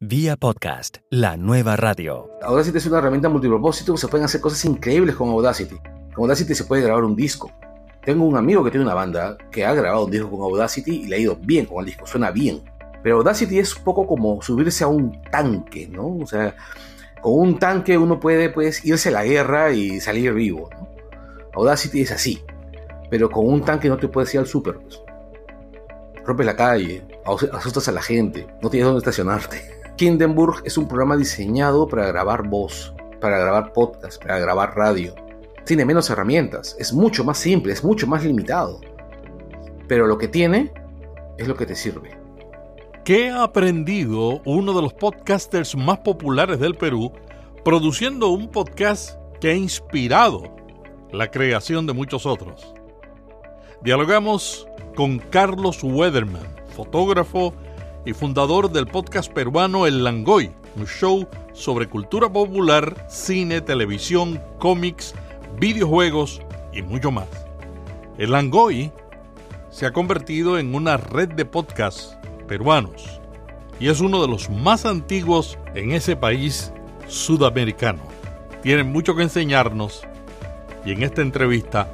Vía podcast, la nueva radio. Audacity es una herramienta multipropósito, se pueden hacer cosas increíbles con Audacity. Con Audacity se puede grabar un disco. Tengo un amigo que tiene una banda que ha grabado un disco con Audacity y le ha ido bien con el disco, suena bien. Pero Audacity es un poco como subirse a un tanque, ¿no? O sea, con un tanque uno puede pues, irse a la guerra y salir vivo, ¿no? Audacity es así, pero con un tanque no te puedes ir al súper. Pues. Rompes la calle, asustas a la gente, no tienes dónde estacionarte. Kindenburg es un programa diseñado para grabar voz, para grabar podcast, para grabar radio. Tiene menos herramientas, es mucho más simple, es mucho más limitado. Pero lo que tiene es lo que te sirve. ¿Qué ha aprendido uno de los podcasters más populares del Perú produciendo un podcast que ha inspirado la creación de muchos otros? Dialogamos con Carlos Weatherman, fotógrafo y fundador del podcast peruano El Langoy, un show sobre cultura popular, cine, televisión, cómics, videojuegos y mucho más. El Langoy se ha convertido en una red de podcasts peruanos y es uno de los más antiguos en ese país sudamericano. Tienen mucho que enseñarnos y en esta entrevista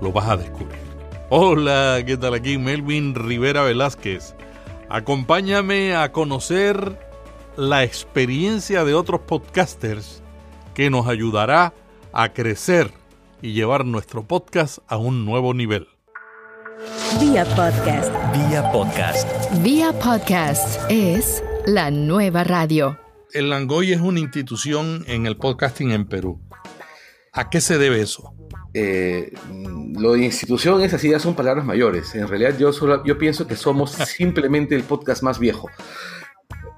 lo vas a descubrir. Hola, ¿qué tal aquí? Melvin Rivera Velázquez. Acompáñame a conocer la experiencia de otros podcasters que nos ayudará a crecer y llevar nuestro podcast a un nuevo nivel. Vía podcast. Vía podcast. Vía podcast es la nueva radio. El Langoy es una institución en el podcasting en Perú. ¿A qué se debe eso? Eh, lo de institución es así, ya son palabras mayores. En realidad yo, solo, yo pienso que somos simplemente el podcast más viejo.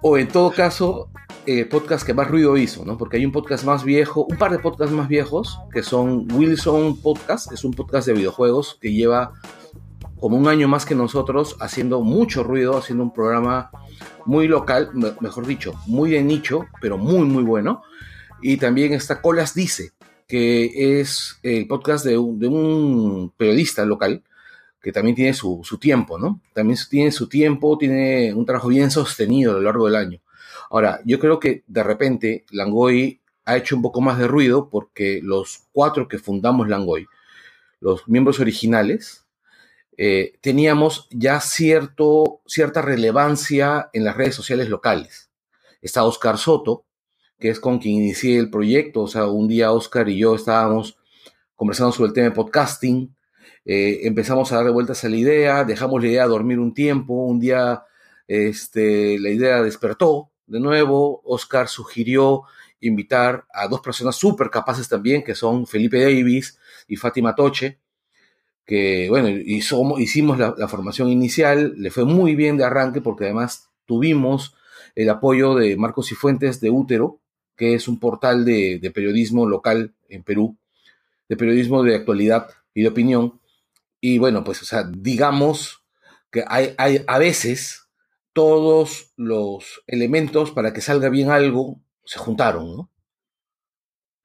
O en todo caso, el podcast que más ruido hizo, ¿no? Porque hay un podcast más viejo, un par de podcasts más viejos, que son Wilson Podcast, es un podcast de videojuegos que lleva como un año más que nosotros haciendo mucho ruido, haciendo un programa muy local, mejor dicho, muy de nicho, pero muy, muy bueno. Y también está Colas Dice, que es el podcast de un, periodista local que también tiene su, tiempo, ¿no? También tiene su tiempo, tiene un trabajo bien sostenido a lo largo del año. Ahora, yo creo que de repente Langoy ha hecho un poco más de ruido porque los cuatro que fundamos Langoy, los miembros originales, eh, teníamos ya cierto, cierta relevancia en las redes sociales locales. Está Oscar Soto, que es con quien inicié el proyecto. O sea, un día Oscar y yo estábamos conversando sobre el tema de podcasting. Eh, empezamos a dar vueltas a la idea, dejamos la idea dormir un tiempo. Un día este, la idea despertó de nuevo. Oscar sugirió invitar a dos personas súper capaces también, que son Felipe Davis y Fátima Toche, que, bueno, hicimos la, la, formación inicial, le fue muy bien de arranque porque además tuvimos el apoyo de Marcos y Fuentes de Útero, que es un portal de, periodismo local en Perú, de periodismo de actualidad y de opinión. Y bueno, pues, o sea, digamos que hay, hay a veces todos los elementos para que salga bien algo se juntaron.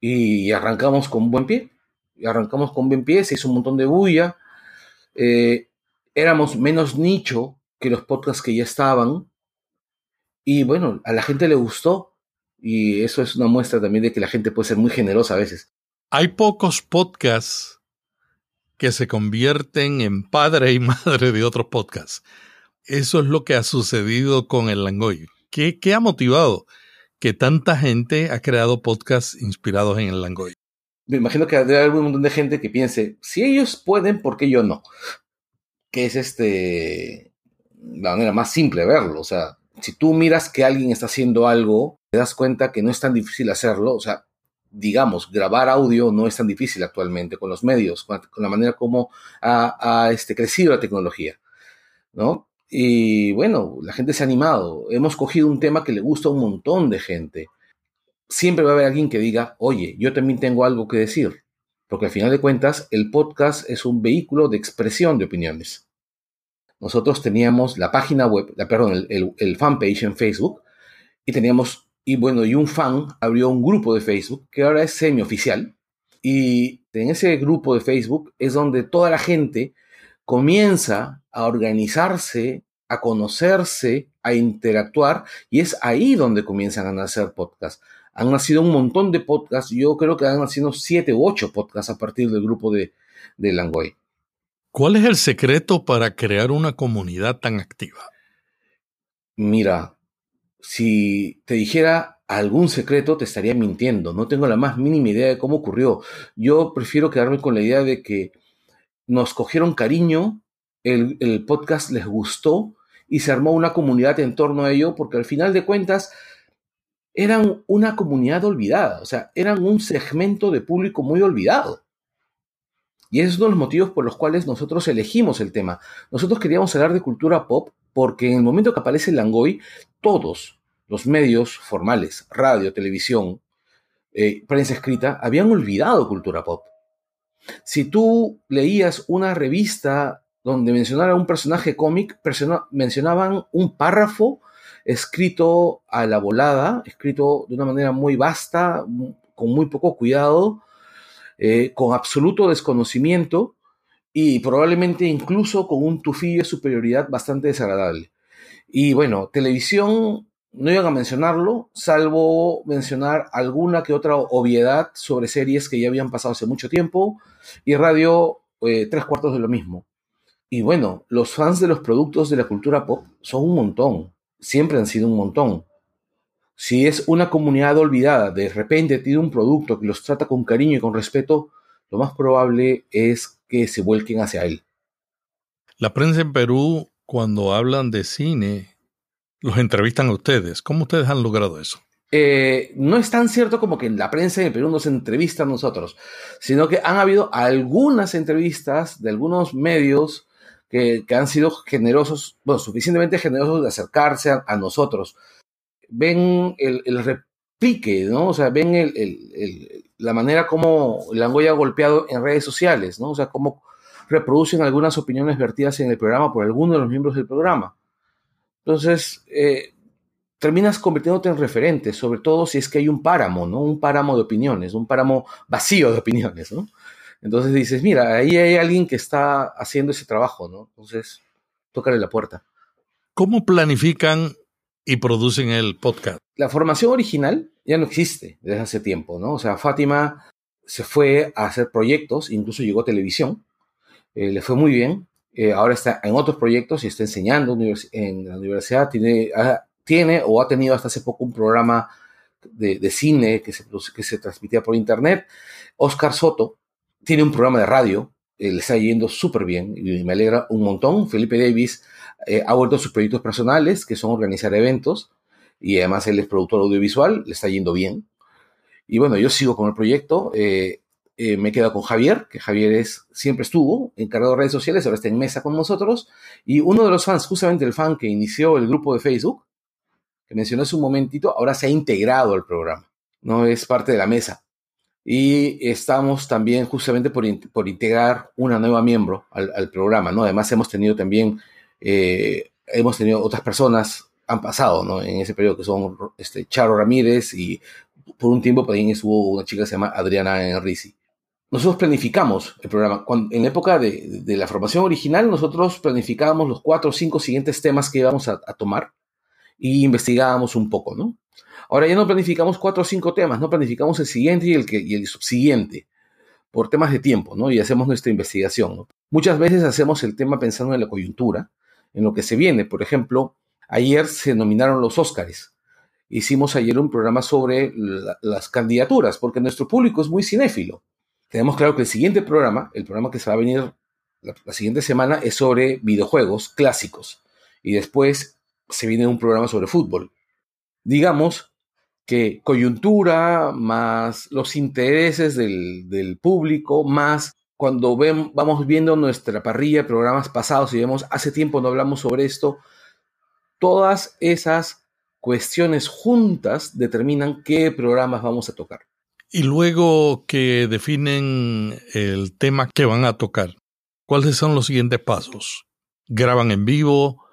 Y arrancamos con buen pie. Y arrancamos con buen pie, se hizo un montón de bulla. Eh, éramos menos nicho que los podcasts que ya estaban. Y bueno, a la gente le gustó. Y eso es una muestra también de que la gente puede ser muy generosa a veces. Hay pocos podcasts que se convierten en padre y madre de otros podcasts. Eso es lo que ha sucedido con el Langoy. ¿Qué, qué ha motivado que tanta gente ha creado podcasts inspirados en el Langoy? Me imagino que haber un montón de gente que piense, si ellos pueden, ¿por qué yo no? Que es este la manera más simple de verlo. O sea, si tú miras que alguien está haciendo algo te das cuenta que no es tan difícil hacerlo. O sea, digamos, grabar audio no es tan difícil actualmente con los medios, con la manera como ha, este, crecido la tecnología, ¿no? Y bueno, la gente se ha animado. Hemos cogido un tema que le gusta a un montón de gente. Siempre va a haber alguien que diga, oye, yo también tengo algo que decir. Porque al final de cuentas, el podcast es un vehículo de expresión de opiniones. Nosotros teníamos la página web, la, perdón, el, el fanpage en Facebook, y teníamos y bueno, y un fan abrió un grupo de Facebook que ahora es semi-oficial. Y en ese grupo de Facebook es donde toda la gente comienza a organizarse, a conocerse a interactuar y es ahí donde comienzan a nacer podcasts. Han nacido un montón de podcasts, yo creo que han nacido siete u ocho podcasts a partir del grupo de, de Langoy. ¿Cuál es el secreto para crear una comunidad tan activa? Mira, si te dijera algún secreto, te estaría mintiendo. No tengo la más mínima idea de cómo ocurrió. Yo prefiero quedarme con la idea de que nos cogieron cariño, el, podcast les gustó y se armó una comunidad en torno a ello, porque al final de cuentas eran una comunidad olvidada, o sea, eran un segmento de público muy olvidado. Y es uno de los motivos por los cuales nosotros elegimos el tema. Nosotros queríamos hablar de cultura pop porque en el momento que aparece Langoy, todos los medios formales, radio, televisión, eh, prensa escrita, habían olvidado cultura pop. Si tú leías una revista donde mencionara un personaje cómic, mencionaban un párrafo escrito a la volada, escrito de una manera muy vasta, con muy poco cuidado, eh, con absoluto desconocimiento y probablemente incluso con un tufillo de superioridad bastante desagradable. Y bueno, televisión no iban a mencionarlo, salvo mencionar alguna que otra obviedad sobre series que ya habían pasado hace mucho tiempo, y radio eh, tres cuartos de lo mismo. Y bueno, los fans de los productos de la cultura pop son un montón, siempre han sido un montón. Si es una comunidad olvidada, de repente tiene un producto que los trata con cariño y con respeto, lo más probable es que se vuelquen hacia él. La prensa en Perú, cuando hablan de cine, los entrevistan a ustedes. ¿Cómo ustedes han logrado eso? Eh, no es tan cierto como que la prensa en Perú nos entrevista a nosotros, sino que han habido algunas entrevistas de algunos medios que, han sido generosos, bueno, suficientemente generosos de acercarse a, nosotros. Ven el, replique, ¿no? O sea, ven el, la manera como Langoy ha golpeado en redes sociales, ¿no? O sea, cómo reproducen algunas opiniones vertidas en el programa por alguno de los miembros del programa. Entonces, eh, terminas convirtiéndote en referente, sobre todo si es que hay un páramo, ¿no? Un páramo de opiniones, un páramo vacío de opiniones, ¿no? Entonces dices, mira, ahí hay alguien que está haciendo ese trabajo, ¿no? Entonces, tócale la puerta. ¿Cómo planifican y producen el podcast? La formación original ya no existe desde hace tiempo, ¿no? O sea, Fátima se fue a hacer proyectos, incluso llegó a televisión, eh, le fue muy bien, eh, ahora está en otros proyectos y está enseñando en la universidad, tiene, o ha tenido hasta hace poco un programa de, cine que se, que se transmitía por internet. Oscar Soto tiene un programa de radio, eh, le está yendo súper bien y me alegra un montón. Felipe Davis eh, ha vuelto a sus proyectos personales, que son organizar eventos, y además él es productor audiovisual, le está yendo bien. Y bueno, yo sigo con el proyecto. Eh, me he quedado con Javier, que Javier es, siempre estuvo encargado de redes sociales, ahora está en mesa con nosotros. Y uno de los fans, justamente el fan que inició el grupo de Facebook, que mencionó hace un momentito, ahora se ha integrado al programa, no es parte de la mesa. Y estamos también justamente por, por integrar una nueva miembro al, programa, ¿no? Además hemos tenido también, eh, hemos tenido otras personas, han pasado, ¿no? En ese periodo que son este, Charo Ramírez y por un tiempo también estuvo una chica que se llama Adriana Enrici nosotros planificamos el programa. en la época de, la formación original, nosotros planificábamos los cuatro o cinco siguientes temas que íbamos a, tomar y investigábamos un poco, ¿no? Ahora ya no planificamos cuatro o cinco temas, no planificamos el siguiente y el, que, y el subsiguiente por temas de tiempo, ¿no? Y hacemos nuestra investigación. Muchas veces hacemos el tema pensando en la coyuntura, en lo que se viene. Por ejemplo, ayer se nominaron los Óscares. Hicimos ayer un programa sobre las candidaturas, porque nuestro público es muy cinéfilo tenemos claro que el siguiente programa, el programa que se va a venir la, siguiente semana, es sobre videojuegos clásicos. Y después se viene un programa sobre fútbol. Digamos que coyuntura, más los intereses del, público, más cuando vamos viendo nuestra parrilla de programas pasados y vemos, hace tiempo no hablamos sobre esto, todas esas cuestiones juntas determinan qué programas vamos a tocar. Y luego que definen el tema que van a tocar, ¿cuáles son los siguientes pasos? ¿Graban en vivo?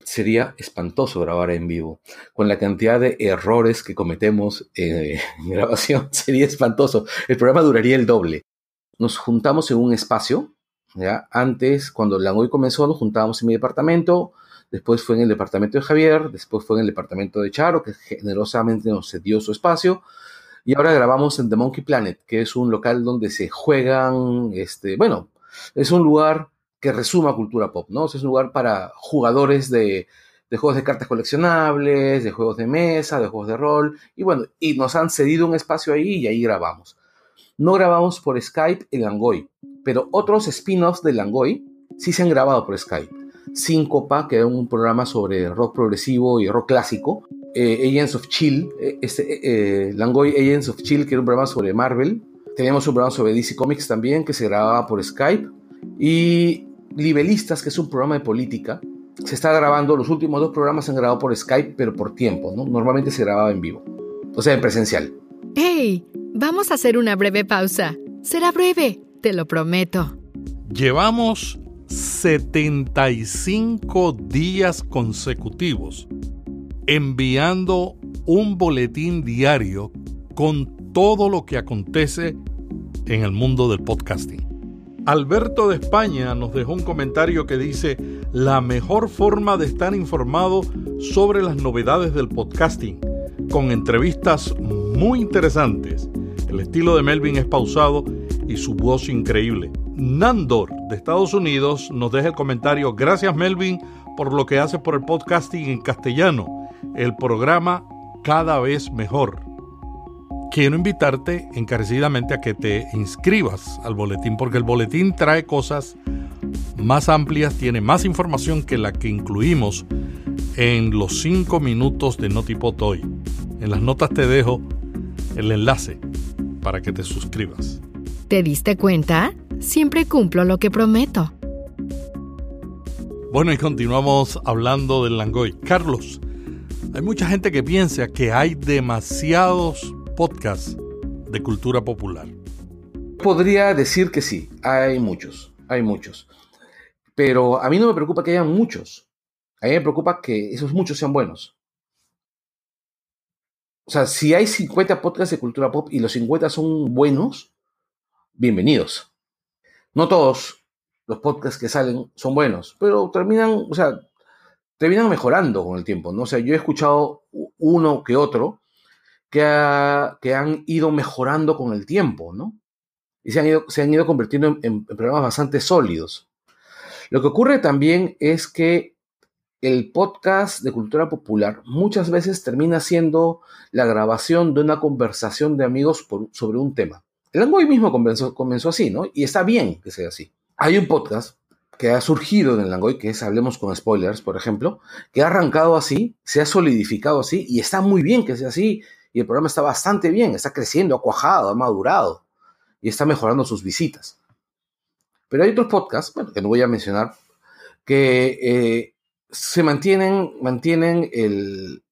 Sería espantoso grabar en vivo. Con la cantidad de errores que cometemos en grabación, sería espantoso. El programa duraría el doble. Nos juntamos en un espacio. ¿ya? Antes, cuando Langoy comenzó, nos juntábamos en mi departamento, después fue en el departamento de Javier, después fue en el departamento de Charo, que generosamente nos cedió su espacio, y ahora grabamos en The Monkey Planet, que es un local donde se juegan, este, bueno, es un lugar que resuma cultura pop, ¿no? es un lugar para jugadores de, de juegos de cartas coleccionables, de juegos de mesa, de juegos de rol, y bueno, y nos han cedido un espacio ahí y ahí grabamos. No grabamos por Skype en Langoy, pero otros spin-offs de Langoy sí se han grabado por Skype. Síncopa, que era un programa sobre rock progresivo y rock clásico. Eh, Agents of Chill, eh, este, eh, eh, Langoy Agents of Chill, que era un programa sobre Marvel. Teníamos un programa sobre DC Comics también, que se grababa por Skype. Y Libelistas, que es un programa de política, se está grabando, los últimos dos programas se han grabado por Skype, pero por tiempo, ¿no? Normalmente se grababa en vivo, o sea, en presencial. ¡Hey! Vamos a hacer una breve pausa. Será breve, te lo prometo. Llevamos 75 días consecutivos enviando un boletín diario con todo lo que acontece en el mundo del podcasting. Alberto de España nos dejó un comentario que dice, la mejor forma de estar informado sobre las novedades del podcasting, con entrevistas muy interesantes. El estilo de Melvin es pausado y su voz increíble. Nandor de Estados Unidos nos deja el comentario, gracias Melvin por lo que hace por el podcasting en castellano, el programa cada vez mejor quiero invitarte encarecidamente a que te inscribas al boletín, porque el boletín trae cosas más amplias, tiene más información que la que incluimos en los cinco minutos de Notipot hoy. En las notas te dejo el enlace para que te suscribas. ¿Te diste cuenta? Siempre cumplo lo que prometo. Bueno, y continuamos hablando del Langoy. Carlos, hay mucha gente que piensa que hay demasiados podcast de cultura popular? Podría decir que sí, hay muchos, hay muchos. Pero a mí no me preocupa que haya muchos. A mí me preocupa que esos muchos sean buenos. O sea, si hay 50 podcasts de cultura pop y los 50 son buenos, bienvenidos. No todos los podcasts que salen son buenos, pero terminan, o sea, terminan mejorando con el tiempo, ¿no? O sea, yo he escuchado uno que otro que, han ido mejorando con el tiempo, ¿no? Y se han ido, se han ido convirtiendo en, programas bastante sólidos. Lo que ocurre también es que el podcast de cultura popular muchas veces termina siendo la grabación de una conversación de amigos sobre un tema. El Langoy mismo comenzó, así, ¿no? Y está bien que sea así. Hay un podcast que ha surgido en el Langoy, que es Hablemos con Spoilers, por ejemplo, que ha arrancado así, se ha solidificado así, y está muy bien que sea así, y el programa está bastante bien, está creciendo, ha cuajado, ha madurado y está mejorando sus visitas. Pero hay otros podcasts, bueno, que no voy a mencionar, que eh, se mantienen, mantienen el,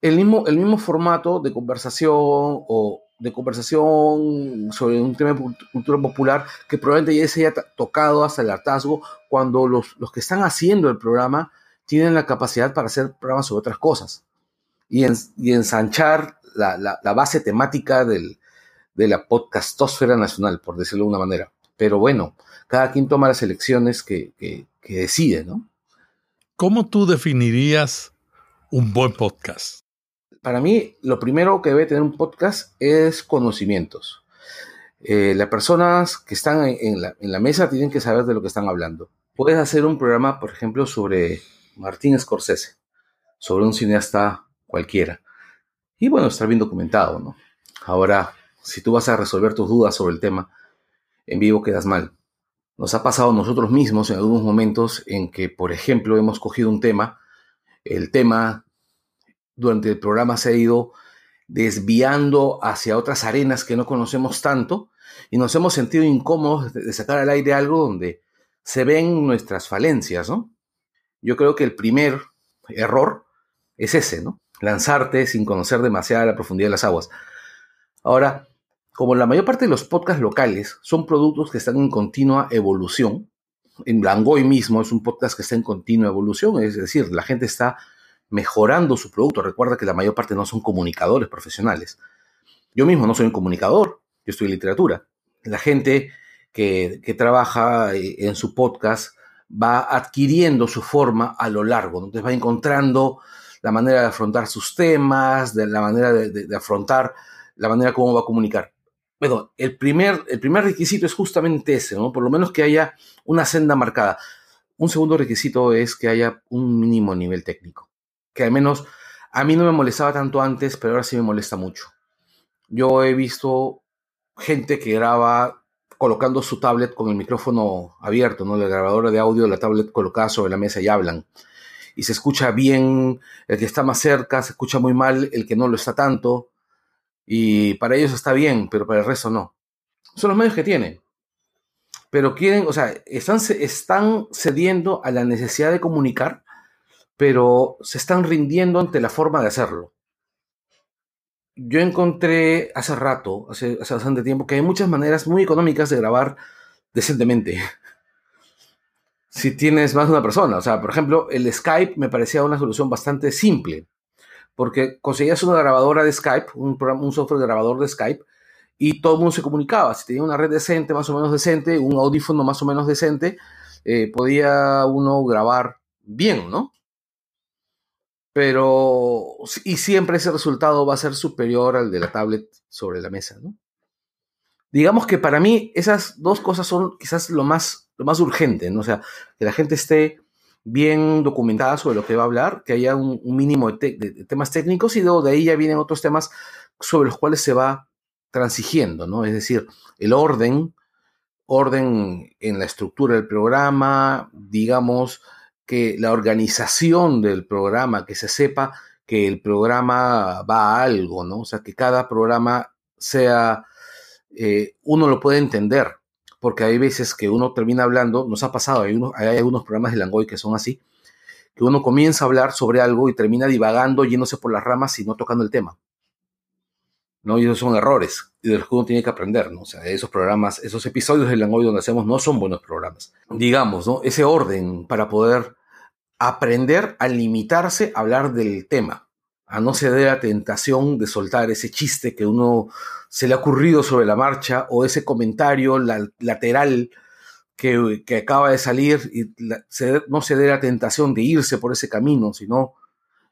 el, mismo, el mismo formato de conversación o de conversación sobre un tema de cultura popular que probablemente ya se haya tocado hasta el hartazgo cuando los, los que están haciendo el programa tienen la capacidad para hacer programas sobre otras cosas y, ensanchar la, base temática del, de la podcastosfera nacional, por decirlo de una manera. Pero bueno, cada quien toma las elecciones que, que, decide, ¿no? ¿Cómo tú definirías un buen podcast? Para mí, lo primero que debe tener un podcast es conocimientos. Eh, las personas que están en la, mesa tienen que saber de lo que están hablando. Puedes hacer un programa, por ejemplo, sobre Martín Scorsese, sobre un cineasta cualquiera. Y bueno, estar bien documentado, ¿no? Ahora, si tú vas a resolver tus dudas sobre el tema, en vivo quedas mal. Nos ha pasado nosotros mismos en algunos momentos en que, por ejemplo, hemos cogido un tema, el tema durante el programa se ha ido desviando hacia otras arenas que no conocemos tanto y nos hemos sentido incómodos de sacar al aire algo donde se ven nuestras falencias, ¿no? Yo creo que el primer error es ese, ¿no? lanzarte sin conocer demasiada la profundidad de las aguas. Ahora, como la mayor parte de los podcasts locales son productos que están en continua evolución, en Blangoy mismo es un podcast que está en continua evolución, es decir, la gente está mejorando su producto. Recuerda que la mayor parte no son comunicadores profesionales. Yo mismo no soy un comunicador, yo en literatura. La gente que, trabaja eh, en su podcast va adquiriendo su forma a lo largo, entonces va encontrando la manera de afrontar sus temas, de la manera de, afrontar la manera como va a comunicar. Bueno, el primer, el primer requisito es justamente ese, ¿no? Por lo menos que haya una senda marcada. Un segundo requisito es que haya un mínimo nivel técnico, que al menos a mí no me molestaba tanto antes, pero ahora sí me molesta mucho. Yo he visto gente que graba colocando su tablet con el micrófono abierto, ¿no? La grabadora de audio la tablet colocada sobre la mesa y hablan. Y se escucha bien el que está más cerca, se escucha muy mal el que no lo está tanto. Y para ellos está bien, pero para el resto no. Son los medios que tienen. Pero quieren, o sea, están, están cediendo a la necesidad de comunicar, pero se están rindiendo ante la forma de hacerlo yo encontré hace rato, hace, hace, bastante tiempo, que hay muchas maneras muy económicas de grabar decentemente. si tienes más de una persona. O sea, por ejemplo, el Skype me parecía una solución bastante simple. Porque conseguías una grabadora de Skype, un, programa, un software grabador de Skype, y todo el mundo se comunicaba. Si tenía una red decente, más o menos decente, un audífono más o menos decente, eh, podía uno grabar bien, ¿no? pero y siempre ese resultado va a ser superior al de la tablet sobre la mesa, ¿no? Digamos que para mí esas dos cosas son quizás lo más, lo más urgente, ¿no? O sea, que la gente esté bien documentada sobre lo que va a hablar, que haya un, mínimo de, temas técnicos y luego de ahí ya vienen otros temas sobre los cuales se va transigiendo, ¿no? Es decir, el orden, orden en la estructura del programa, digamos, que la organización del programa, que se sepa que el programa va a algo, ¿no? O sea, que cada programa sea, eh, uno lo puede entender, porque hay veces que uno termina hablando, nos ha pasado, hay, hay algunos programas de Langoy que son así, que uno comienza a hablar sobre algo y termina divagando, yéndose por las ramas y no tocando el tema. ¿no? Y esos son errores de los que uno tiene que aprender, ¿no? O sea, esos programas, esos episodios de Langoy donde hacemos no son buenos programas. Digamos, ¿no? Ese orden para poder aprender a limitarse a hablar del tema, a no ceder a tentación de soltar ese chiste que uno se le ha ocurrido sobre la marcha o ese comentario lateral que, acaba de salir y no ceder a tentación de irse por ese camino, sino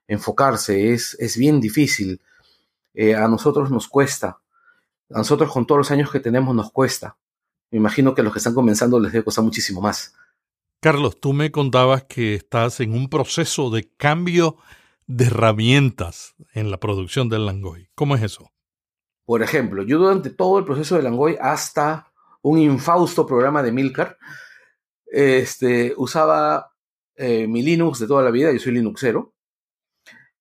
enfocarse. Es, es bien difícil. Eh, a nosotros nos cuesta. A nosotros con todos los años que tenemos nos cuesta. Me imagino que a los que están comenzando les debe costar muchísimo más. Carlos, tú me contabas que estás en un proceso de cambio de herramientas en la producción del Langoy. ¿Cómo es eso? Por ejemplo, yo durante todo el proceso de Langoy, hasta un infausto programa de Milcar, este, usaba eh, mi Linux de toda la vida, yo soy Linuxero,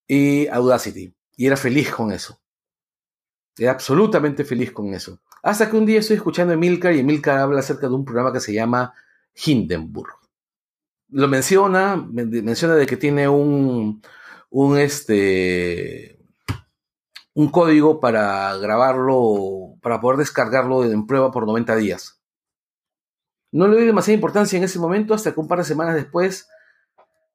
y Audacity. Y era feliz con eso. Era absolutamente feliz con eso. Hasta que un día estoy escuchando a Milcar y Milcar habla acerca de un programa que se llama Hindenburg lo menciona, menciona de que tiene un, un, este, un código para grabarlo, para poder descargarlo en prueba por 90 días. No le doy demasiada importancia en ese momento hasta que un par de semanas después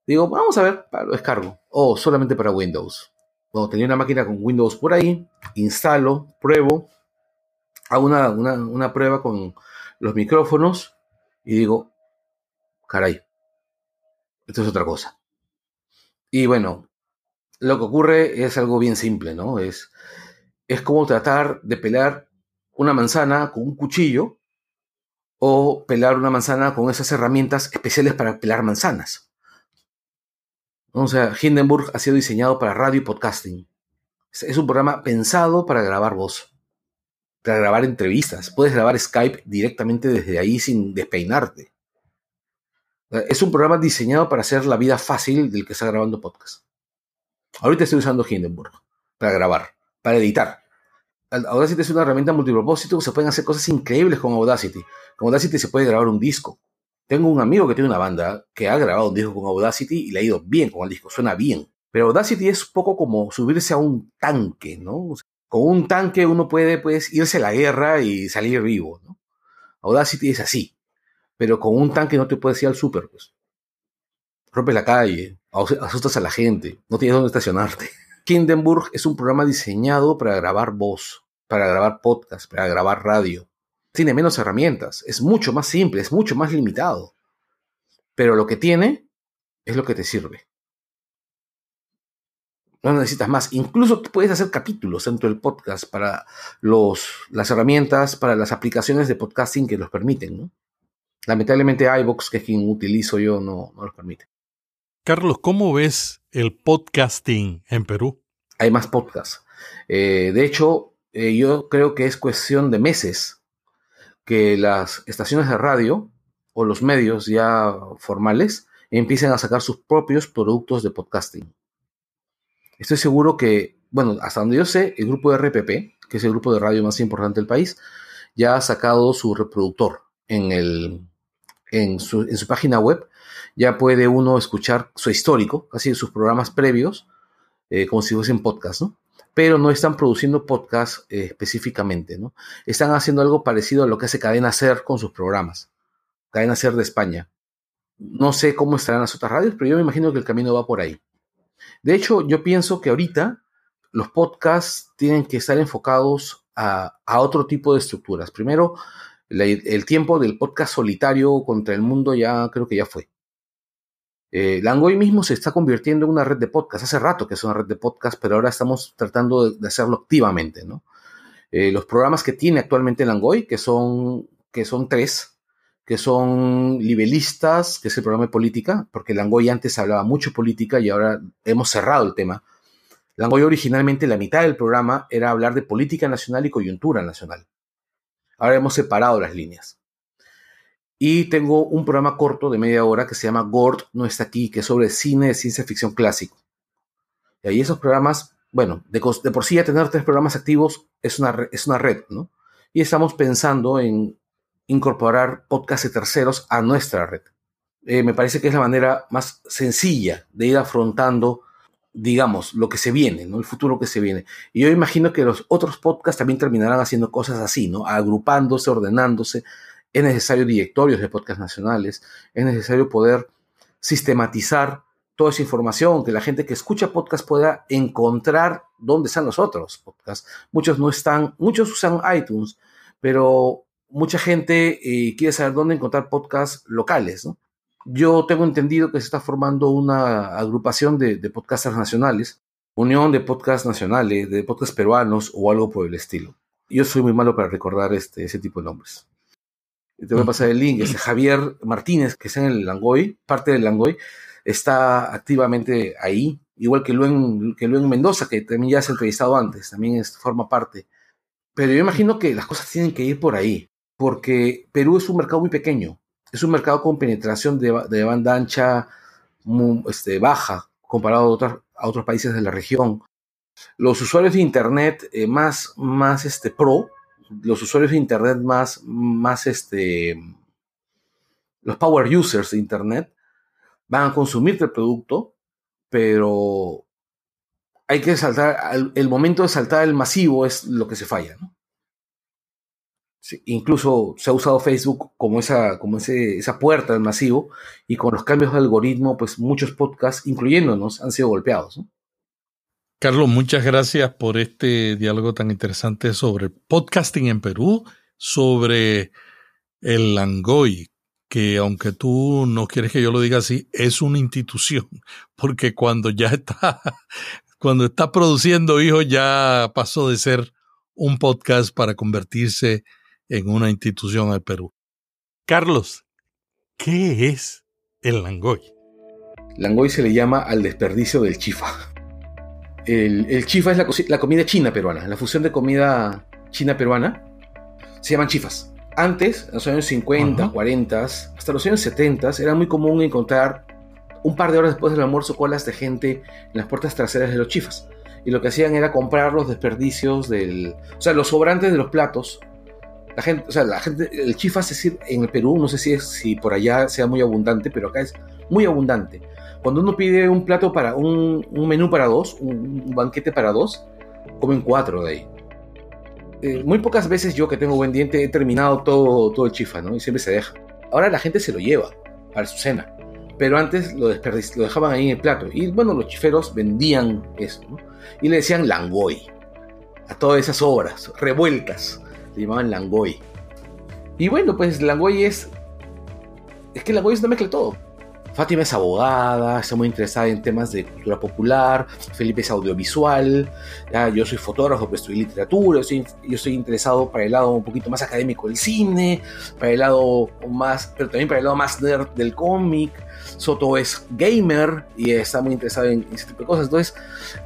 digo, vamos a ver, lo descargo. O solamente para Windows. Bueno, tenía una máquina con Windows por ahí, instalo, pruebo, hago una, una prueba con los micrófonos y digo, caray, esto es otra cosa. Y bueno, lo que ocurre es algo bien simple, ¿no? Es, es como tratar de pelar una manzana con un cuchillo o pelar una manzana con esas herramientas especiales para pelar manzanas. O sea, Hindenburg ha sido diseñado para radio y podcasting. Es un programa pensado para grabar voz, para grabar entrevistas. Puedes grabar Skype directamente desde ahí sin despeinarte. Es un programa diseñado para hacer la vida fácil del que está grabando podcast. Ahorita estoy usando Hindenburg para grabar, para editar. Audacity es una herramienta multipropósito, se pueden hacer cosas increíbles con Audacity. Con Audacity se puede grabar un disco. Tengo un amigo que tiene una banda que ha grabado un disco con Audacity y le ha ido bien con el disco, suena bien. Pero Audacity es un poco como subirse a un tanque, ¿no? con un tanque uno puede pues, irse a la guerra y salir vivo, ¿no? Audacity es así pero con un tanque no te puedes ir al súper, pues. Rompes la calle, asustas a la gente, no tienes dónde estacionarte. Hindenburg es un programa diseñado para grabar voz, para grabar podcast, para grabar radio. Tiene menos herramientas, es mucho más simple, es mucho más limitado. pero lo que tiene es lo que te sirve. No necesitas más. Incluso puedes hacer capítulos dentro del podcast para los, las herramientas, para las aplicaciones de podcasting que los permiten. ¿no? Lamentablemente iVoox, que es quien utilizo yo, no, no los permite. Carlos, ¿cómo ves el podcasting en Perú? Hay más podcasts. Eh, de hecho, eh, yo creo que es cuestión de meses que las estaciones de radio o los medios ya formales empiecen a sacar sus propios productos de podcasting. Estoy seguro que, bueno, hasta donde yo sé, el grupo de RPP, que es el grupo de radio más importante del país, ya ha sacado su reproductor en, su, página web. Ya puede uno escuchar su histórico, casi sus programas previos, eh, como si fuesen podcast, ¿no? Pero no están produciendo podcast eh, específicamente, ¿no? Están haciendo algo parecido a lo que hace Cadena Ser con sus programas. Cadena Ser de España. No sé cómo estarán las otras radios, pero yo me imagino que el camino va por ahí. De hecho, yo pienso que ahorita los podcasts tienen que estar enfocados a, otro tipo de estructuras. Primero, el tiempo del podcast solitario contra el mundo ya creo que ya fue. Eh, Langoy mismo se está convirtiendo en una red de podcast. Hace rato que es una red de podcast, pero ahora estamos tratando de, hacerlo activamente. ¿no? Eh, los programas que tiene actualmente Langoy, que son, que son tres, que son libelistas, que es el programa de política, porque Langoy antes hablaba mucho política y ahora hemos cerrado el tema. Langoy originalmente la mitad del programa era hablar de política nacional y coyuntura nacional. Ahora hemos separado las líneas. Y tengo un programa corto de media hora que se llama Gord no está aquí, que es sobre cine de ciencia ficción clásico. Y ahí esos programas, bueno, de, por sí ya tener tres programas activos es una, es una red, ¿no? Y estamos pensando en incorporar podcasts de terceros a nuestra red. Eh, me parece que es la manera más sencilla de ir afrontando, digamos, lo que se viene, ¿no? El futuro que se viene. Y yo imagino que los otros podcasts también terminarán haciendo cosas así, ¿no? Agrupándose, ordenándose. Es necesario directorios de podcasts nacionales, es necesario poder sistematizar toda esa información, que la gente que escucha podcast pueda encontrar dónde están los otros podcasts. Muchos no están, muchos usan iTunes, pero mucha gente eh, quiere saber dónde encontrar podcasts locales. Yo tengo entendido que se está formando una agrupación de, podcasters nacionales, unión de podcasts nacionales, de podcasts peruanos o algo por el estilo. Yo soy muy malo para recordar este, ese tipo de nombres. Te voy a pasar el link. Este Javier Martínez, que está en el Langoy, parte del Langoy, está activamente ahí, igual que Luen, que Mendoza, que también ya se ha entrevistado antes, también forma parte. Pero yo imagino que las cosas tienen que ir por ahí porque Perú es un mercado muy pequeño, es un mercado con penetración de, banda ancha este, baja comparado a, otros países de la región. Los usuarios de Internet eh, más, más este, pro, los usuarios de Internet más, más este, los power users de Internet van a consumir el producto, pero hay que saltar, el momento de saltar el masivo es lo que se falla, incluso se ha usado Facebook como esa, como esa puerta del masivo y con los cambios de algoritmo, pues muchos podcasts, incluyéndonos, han sido golpeados. Carlos, muchas gracias por este diálogo tan interesante sobre podcasting en Perú, sobre el Langoy, que aunque tú no quieres que yo lo diga así, es una institución, porque cuando ya está, cuando está produciendo hijos ya pasó de ser un podcast para convertirse en una institución al Perú. Carlos, ¿qué es el langoy? Langoy se le llama al desperdicio del chifa. El, chifa es la, comida china peruana, la fusión de comida china peruana. Se llaman chifas. Antes, en los años 50, 40, hasta los años 70, era muy común encontrar un par de horas después del almuerzo colas de gente en las puertas traseras de los chifas. Y lo que hacían era comprar los desperdicios del. O sea, los sobrantes de los platos la gente, o sea, la gente, el chifa es decir, en el Perú, no sé si, es, si por allá sea muy abundante, pero acá es muy abundante. Cuando uno pide un plato para, un, menú para dos, un, banquete para dos, comen cuatro de ahí. Eh, muy pocas veces yo que tengo buen diente he terminado todo, todo el chifa, ¿no? Y siempre se deja. Ahora la gente se lo lleva para su cena. Pero antes lo, lo dejaban ahí en el plato. Y bueno, los chiferos vendían eso, ¿no? Y le decían langoy a todas esas obras revueltas le llamaban Langoy. Y bueno, pues Langoy es. Es que Langoy es una mezcla de todo. Fátima es abogada, está muy interesada en temas de cultura popular, Felipe es audiovisual, yo soy fotógrafo, pero estudié literatura, yo, yo estoy interesado para el lado un poquito más académico del cine, para el lado más, pero también para el lado más nerd del cómic. Soto es gamer y está muy interesado en, ese tipo de cosas. Entonces,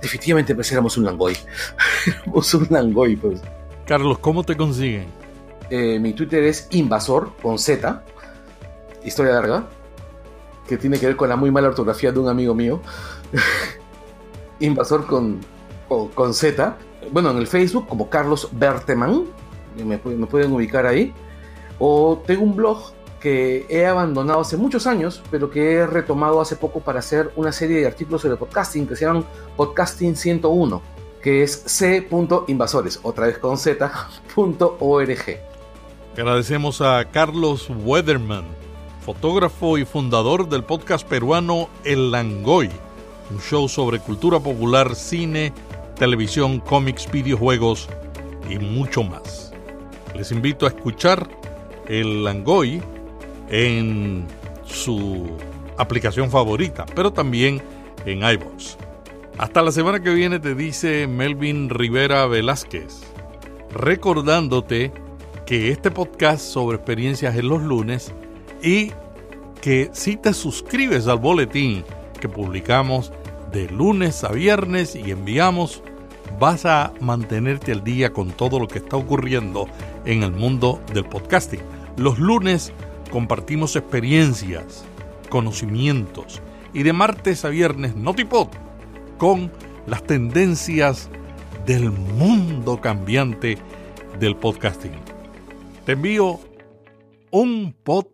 definitivamente pues éramos un langoy. éramos un langoy, pues. Carlos, ¿cómo te consiguen? Eh, mi Twitter es invasor con Z, historia larga que tiene que ver con la muy mala ortografía de un amigo mío. Invasor con, con, Z. Bueno, en el Facebook como Carlos Berteman. Me, me pueden ubicar ahí. O tengo un blog que he abandonado hace muchos años, pero que he retomado hace poco para hacer una serie de artículos sobre podcasting que se llaman Podcasting 101, que es c.invasores, otra vez con z.org. Agradecemos a Carlos Weatherman fotógrafo y fundador del podcast peruano El Langoy, un show sobre cultura popular, cine, televisión, cómics, videojuegos y mucho más. Les invito a escuchar El Langoy en su aplicación favorita, pero también en iVoox. Hasta la semana que viene te dice Melvin Rivera Velázquez, recordándote que este podcast sobre experiencias en los lunes y que si te suscribes al boletín que publicamos de lunes a viernes y enviamos, vas a mantenerte al día con todo lo que está ocurriendo en el mundo del podcasting. Los lunes compartimos experiencias, conocimientos y de martes a viernes Notipod con las tendencias del mundo cambiante del podcasting. Te envío un pod